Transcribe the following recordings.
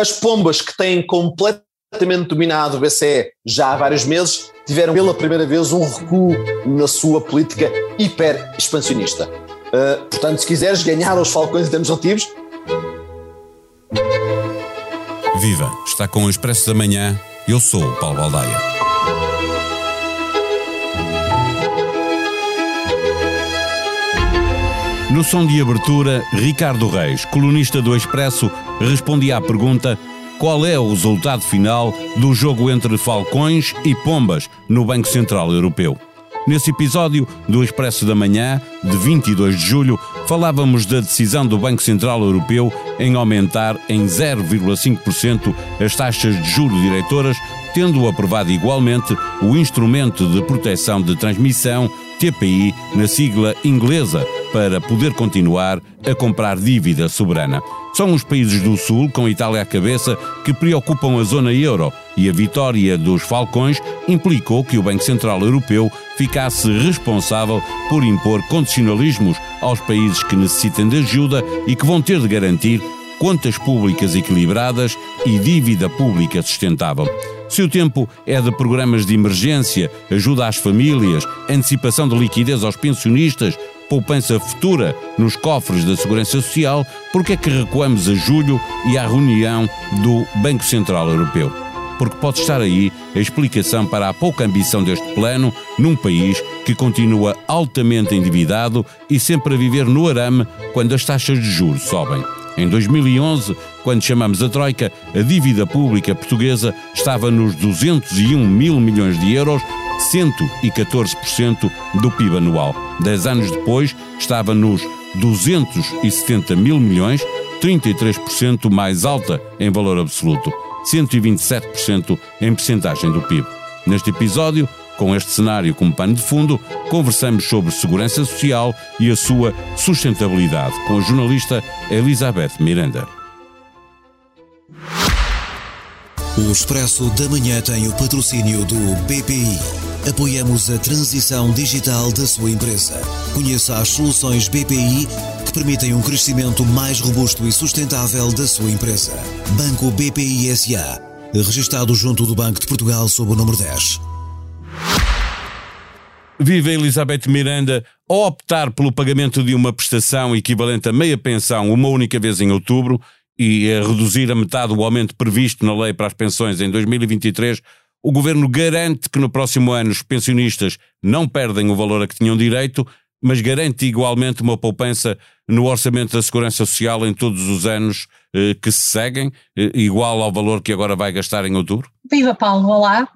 As pombas que têm completamente dominado o BCE já há vários meses tiveram pela primeira vez um recuo na sua política hiper expansionista. Uh, portanto, se quiseres ganhar aos Falcões em termos relativos. Viva! Está com o Expresso da Manhã. Eu sou o Paulo Baldaia. No som de abertura, Ricardo Reis, colunista do Expresso, respondia à pergunta qual é o resultado final do jogo entre Falcões e Pombas no Banco Central Europeu. Nesse episódio do Expresso da Manhã, de 22 de julho, falávamos da decisão do Banco Central Europeu em aumentar em 0,5% as taxas de juros diretoras, tendo aprovado igualmente o instrumento de proteção de transmissão TPI na sigla inglesa para poder continuar a comprar dívida soberana. São os países do Sul, com Itália à cabeça, que preocupam a zona euro e a vitória dos Falcões implicou que o Banco Central Europeu ficasse responsável por impor condicionalismos aos países que necessitem de ajuda e que vão ter de garantir contas públicas equilibradas e dívida pública sustentável. Se o tempo é de programas de emergência, ajuda às famílias, antecipação de liquidez aos pensionistas, poupança futura nos cofres da Segurança Social, porque é que recuamos a julho e à reunião do Banco Central Europeu? Porque pode estar aí a explicação para a pouca ambição deste plano num país que continua altamente endividado e sempre a viver no arame quando as taxas de juros sobem. Em 2011, quando chamamos a Troika, a dívida pública portuguesa estava nos 201 mil milhões de euros, 114% do PIB anual. Dez anos depois, estava nos 270 mil milhões, 33% mais alta em valor absoluto, 127% em percentagem do PIB. Neste episódio, com este cenário como pano de fundo, conversamos sobre segurança social e a sua sustentabilidade com a jornalista Elizabeth Miranda. O Expresso da Manhã tem o patrocínio do BPI. Apoiamos a transição digital da sua empresa. Conheça as soluções BPI que permitem um crescimento mais robusto e sustentável da sua empresa. Banco BPI SA. Registrado junto do Banco de Portugal sob o número 10. Viva Elizabeth Miranda, ao optar pelo pagamento de uma prestação equivalente a meia pensão uma única vez em outubro e a reduzir a metade o aumento previsto na lei para as pensões em 2023, o governo garante que no próximo ano os pensionistas não perdem o valor a que tinham direito, mas garante igualmente uma poupança no orçamento da Segurança Social em todos os anos eh, que se seguem, eh, igual ao valor que agora vai gastar em outubro? Viva Paulo, olá.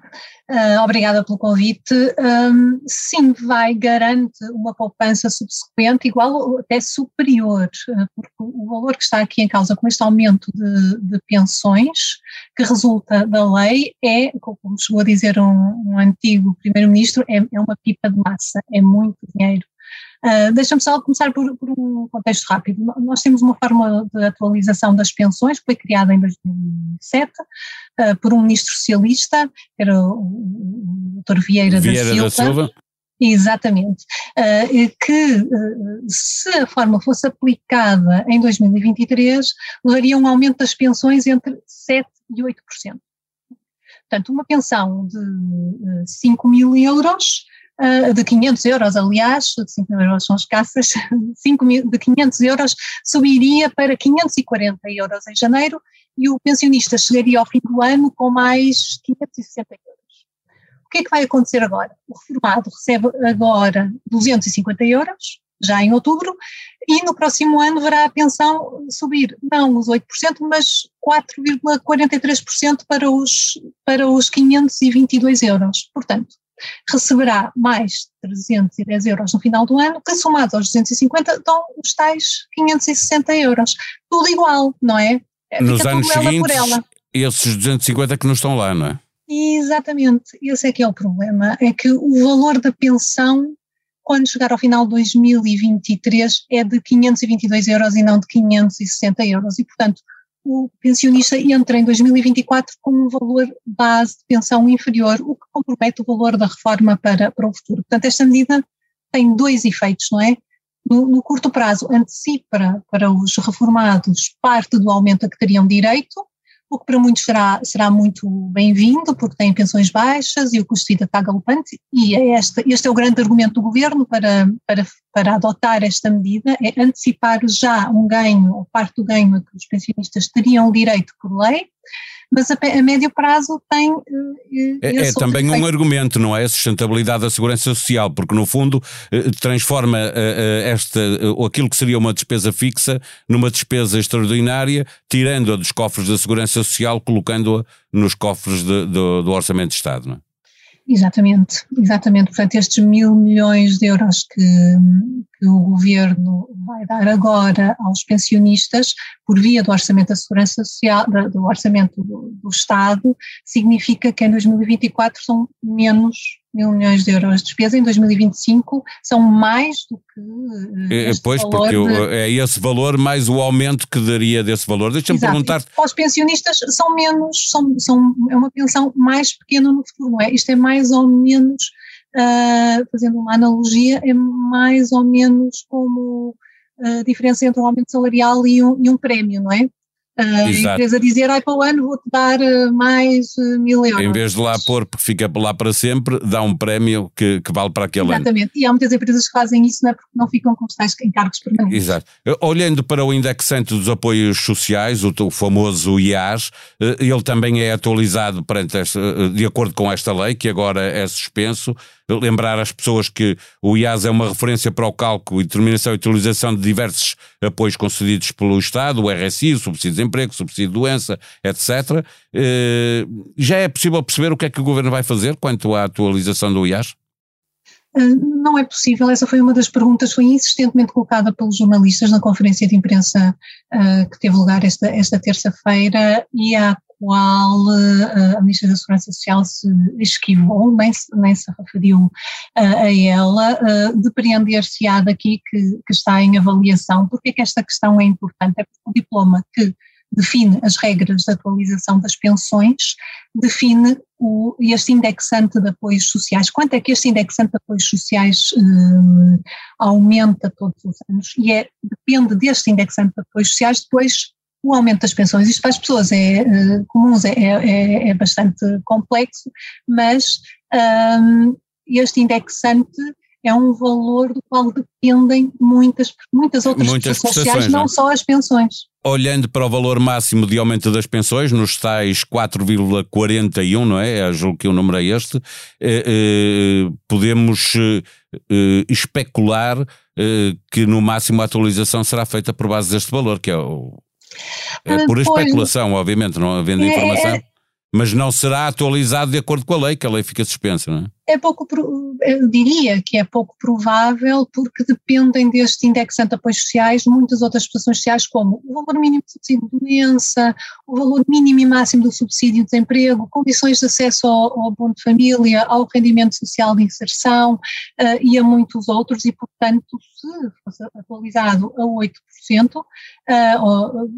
Uh, obrigada pelo convite. Um, sim, vai, garante uma poupança subsequente igual ou até superior, uh, porque o valor que está aqui em causa com este aumento de, de pensões que resulta da lei é, como chegou a dizer um, um antigo primeiro-ministro, é, é uma pipa de massa, é muito dinheiro. Uh, Deixa-me só começar por, por, um contexto rápido. Nós temos uma forma de atualização das pensões que foi criada em 2007 uh, por um ministro socialista, que era o, o Dr. Vieira, Vieira da, Silva, da Silva. Exatamente. Uh, que uh, se a forma fosse aplicada em 2023, levaria um aumento das pensões entre 7% e 8%. Portanto, uma pensão de uh, 5 mil euros de 500 euros, aliás, 5 mil euros são escassas, 5 mil, de 500 euros subiria para 540 euros em janeiro e o pensionista chegaria ao fim do ano com mais 560 euros. O que é que vai acontecer agora? O reformado recebe agora 250 euros, já em outubro, e no próximo ano verá a pensão subir, não os 8%, mas 4,43% para os, para os 522 euros. Portanto, receberá mais 310 euros no final do ano, que somados aos 250 dão os tais 560 euros. Tudo igual, não é? Nos Fica anos seguintes, esses 250 que não estão lá, não é? Exatamente, esse é que é o problema, é que o valor da pensão, quando chegar ao final de 2023, é de 522 euros e não de 560 euros, e portanto o pensionista entra em 2024 com um valor base de pensão inferior, o que compromete o valor da reforma para, para o futuro. Portanto, esta medida tem dois efeitos, não é? No, no curto prazo, antecipa para os reformados parte do aumento a que teriam direito, o que para muitos será, será muito bem-vindo, porque têm pensões baixas e o custo de vida está galopante, e é este, este é o grande argumento do governo para, para, para adotar esta medida, é antecipar já um ganho, ou parte do ganho a que os pensionistas teriam direito por lei, mas a, a médio prazo tem. Uh, é, é também um argumento, não é? A sustentabilidade da segurança social, porque no fundo uh, transforma uh, esta, aquilo que seria uma despesa fixa numa despesa extraordinária, tirando-a dos cofres da segurança social, colocando-a nos cofres de, de, do Orçamento de Estado, não é? Exatamente, exatamente. Portanto, estes mil milhões de euros que, que, o governo vai dar agora aos pensionistas por via do Orçamento da Segurança Social, do Orçamento do, do Estado, significa que em 2024 são menos mil milhões de euros de despesa, em 2025 são mais do que. É, pois, porque de... é esse valor mais o aumento que daria desse valor. Deixa-me perguntar. Os pensionistas são menos, são, são, é uma pensão mais pequena no futuro, não é? Isto é mais ou menos, uh, fazendo uma analogia, é mais ou menos como a diferença entre um aumento salarial e um, e um prémio, não é? a empresa dizer, ai, para o ano vou-te dar eh, mais eh, mil euros. Em vez de lá pôr, porque fica lá para sempre, dá um prémio que, que vale para aquele Exatamente. ano. Exatamente, e há muitas empresas que fazem isso, não é porque não ficam com os tais encargos permanentes. Exato. Olhando para o indexante dos apoios sociais, o, o famoso IAS, eh, ele também é atualizado perante esta, de acordo com esta lei, que agora é suspenso, lembrar às pessoas que o IAS é uma referência para o cálculo e determinação e utilização de diversos apoios concedidos pelo Estado, o RSI, o subsídio de desemprego, o subsídio de doença, etc. Eh, já é possível perceber o que é que o Governo vai fazer quanto à atualização do IAS? Eh, não é possível, essa foi uma das perguntas, foi insistentemente colocada pelos jornalistas na conferência de imprensa uh, que teve lugar esta, esta terça-feira e há qual uh, a Ministra da Segurança Social se esquivou, nem se, nem se referiu uh, a ela, uh, depreender-se-á daqui que, que, está em avaliação. Porque é que esta questão é importante? É porque o diploma que define as regras de atualização das pensões define o, este indexante de apoios sociais. Quanto é que este indexante de apoios sociais aumenta todos os anos? E é, depende deste indexante de apoios sociais depois o aumento das pensões. Isto para as pessoas é, uh, comuns é, é, é, bastante complexo, mas um, este indexante é um valor do qual dependem muitas, muitas outras muitas sociais, não, não só as pensões. Olhando para o valor máximo de aumento das pensões, nos tais 4,41, não é? Julgo que o número é este, eh, eh, podemos eh, especular eh, que no máximo a atualização será feita por base deste valor, que é o é por especulação, obviamente, não havendo é, informação. É, mas não será atualizado de acordo com a lei, que a lei fica suspensa, não é? É pouco, eu diria que é pouco provável, porque dependem deste indexante de apoios sociais muitas outras prestações sociais, como o valor mínimo de subsídio de doença, o valor mínimo e máximo do subsídio de desemprego, condições de acesso ao, ao bom de família, ao rendimento social de inserção uh, e a muitos outros, e portanto, se fosse atualizado a 8%, uh,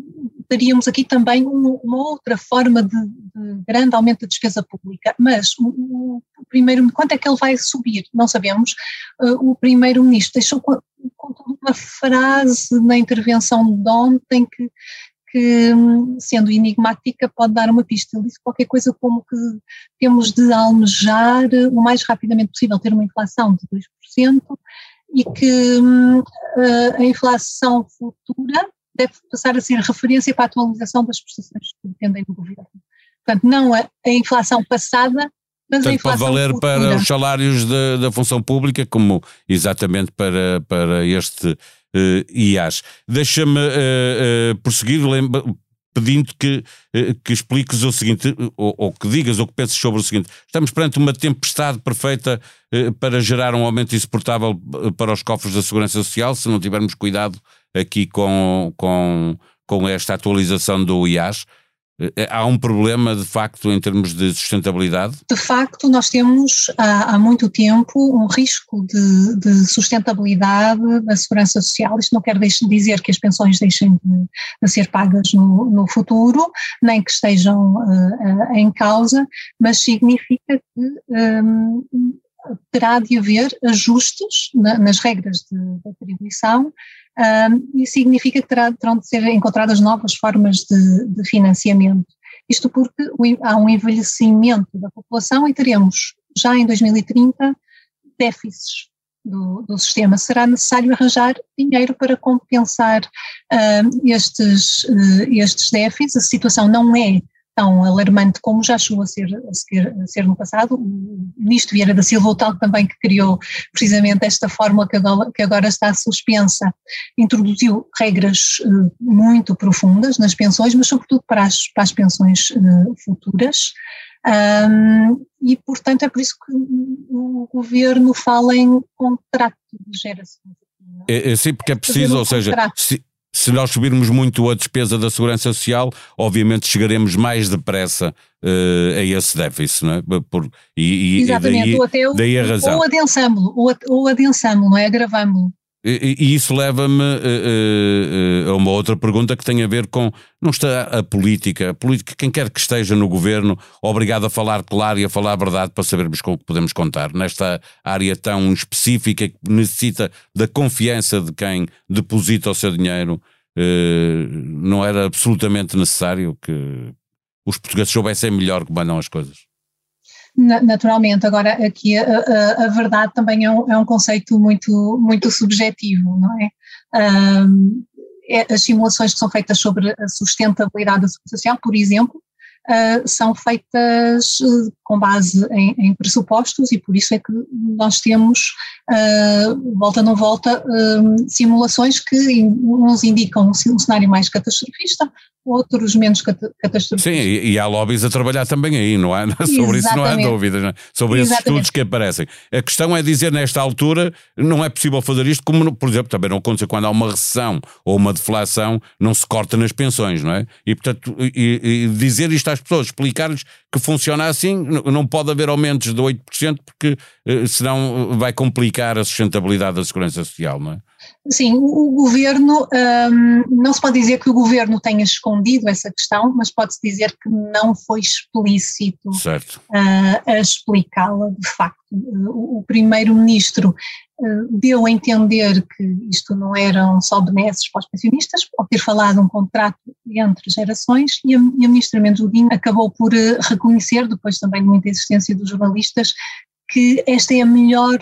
teríamos aqui também um, uma outra forma de, de, grande aumento da despesa pública, mas o, o primeiro, quanto é que ele vai subir? Não sabemos. Uh, o primeiro-ministro deixou uma frase na intervenção de ontem que, que, sendo enigmática, pode dar uma pista. Ele disse qualquer coisa como que temos de almejar o mais rapidamente possível ter uma inflação de 2% e que uh, a inflação futura deve passar a ser referência para a atualização das prestações que dependem do governo. Portanto, não a, a inflação passada, mas Portanto, pode valer futura. para os salários da, da função pública, como exatamente para, para este uh, IAS. Deixa-me uh, uh, prosseguir, pedindo que, que expliques o seguinte, ou, ou, que digas ou que penses sobre o seguinte: estamos perante uma tempestade perfeita para gerar um aumento insuportável para os cofres da Segurança Social, se não tivermos cuidado aqui com, com, com esta atualização do IAS. Eh, há um problema, de facto, em termos de sustentabilidade? De facto, nós temos há, há muito tempo um risco de, de, sustentabilidade da segurança social. Isto não quer dizer que as pensões deixem de, de ser pagas no, no, futuro, nem que estejam uh, em causa, mas significa que um, terá de haver ajustes na, nas regras de, de atribuição um, e significa que terá, terão de ser encontradas novas formas de, de financiamento. Isto porque há um envelhecimento da população e teremos já em 2030 déficits do, do, sistema. Será necessário arranjar dinheiro para compensar estes, uh, estes déficits. A situação não é tão alarmante como já chegou a ser, a ser, a ser no passado. O ministro Vieira da Silva, o tal também que criou precisamente esta fórmula que agora, que agora está suspensa, introduziu regras uh, muito profundas nas pensões, mas sobretudo para as, para as pensões uh, futuras. Um, e, portanto, é por isso que o governo fala em contrato de geração. É, é, sim, porque é preciso, ou seja, se, se nós subirmos muito a despesa da segurança social, obviamente chegaremos mais depressa uh, a esse déficit, não é? Por, e, e, Exatamente, e daí, ou até o, daí a razão. Ou adensamos ou, ou adensamos, não é? Agravamos e, isso leva-me uh, uh, a uma outra pergunta que tem a ver com não está a política, a política, quem quer que esteja no governo, obrigado a falar claro e a falar a verdade para sabermos com o que podemos contar. Nesta área tão específica que necessita da confiança de quem deposita o seu dinheiro, não era absolutamente necessário que os portugueses soubessem melhor como andam as coisas naturalmente. Agora, aqui a, a, a verdade também é um, é um, conceito muito, muito subjetivo, não é? Um, é? As simulações que são feitas sobre a sustentabilidade da segurança social, por exemplo, uh, são feitas uh, com base em, em, pressupostos e por isso é que nós temos, uh, volta não volta, simulações que uns indicam um cenário mais catastrofista, outros menos catastróficos. Sim, e, e, há lobbies a trabalhar também aí, não há? Sobre isso não há dúvidas, não é? sobre Exatamente. esses estudos que aparecem. A questão é dizer nesta altura não é possível fazer isto, como por exemplo também não acontece quando há uma recessão ou uma deflação, não se corta nas pensões, não é? E portanto, e, e dizer isto às pessoas, explicar-lhes que funciona assim, não pode haver aumentos de 8% porque eh, senão vai complicar a sustentabilidade da segurança social, não é? Sim, o, o governo, um, não se pode dizer que o governo tenha escondido essa questão, mas pode-se dizer que não foi explícito uh, a explicá-la de facto. O, o primeiro-ministro uh, deu a entender que isto não eram só benesses para os pensionistas, ao ter falado um contrato entre gerações, e a, e a ministra Mendes Godinho acabou por uh, reconhecer, depois também de muita existência dos jornalistas, que esta é a melhor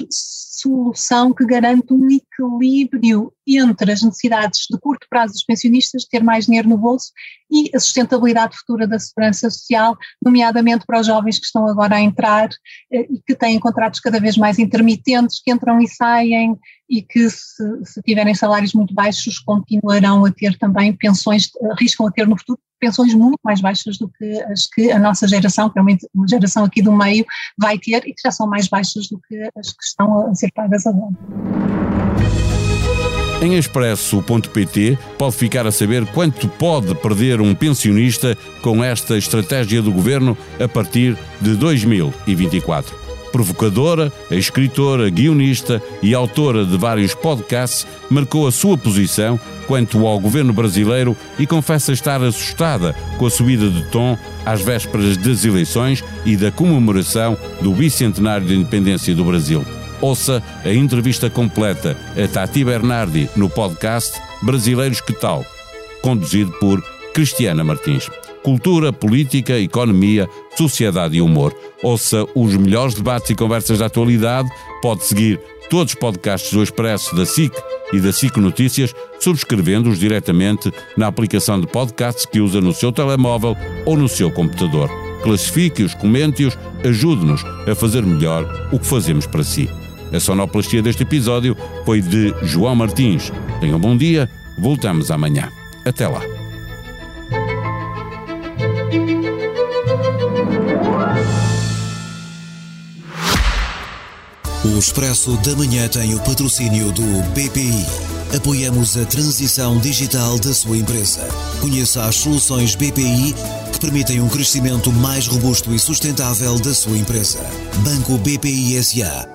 solução que garante um equilíbrio entre as necessidades de curto prazo dos pensionistas, ter mais dinheiro no bolso, e a sustentabilidade futura da segurança social, nomeadamente para os jovens que estão agora a entrar eh, e que têm contratos cada vez mais intermitentes, que entram e saem e que, se, se tiverem salários muito baixos, continuarão a ter também pensões, arriscam a ter no futuro pensões muito mais baixas do que as que a nossa geração, que é uma geração aqui do meio, vai ter e que já são mais baixas do que as que estão a ser pagas agora. Em expresso.pt pode ficar a saber quanto pode perder um pensionista com esta estratégia do governo a partir de 2024 provocadora, escritora, guionista e autora de vários podcasts, marcou a sua posição quanto ao governo brasileiro e confessa estar assustada com a subida de tom às vésperas das eleições e da comemoração do bicentenário de independência do Brasil. Ouça a entrevista completa a Tati Bernardi no podcast Brasileiros Que Tal, conduzido por Cristiana Martins cultura, política, economia, sociedade e humor. Ouça os melhores debates e conversas da atualidade. Pode seguir todos os podcasts do Expresso da SIC e da SIC Notícias, subscrevendo-os diretamente na aplicação de podcasts que usa no seu telemóvel ou no seu computador. Classifique-os, comente-os, ajude-nos a fazer melhor o que fazemos para si. A sonoplastia deste episódio foi de João Martins. Tenham um bom dia, voltamos amanhã. Até lá. O Expresso da Manhã tem o patrocínio do BPI. Apoiamos a transição digital da sua empresa. Conheça as soluções BPI que permitem um crescimento mais robusto e sustentável da sua empresa. Banco BPI SA.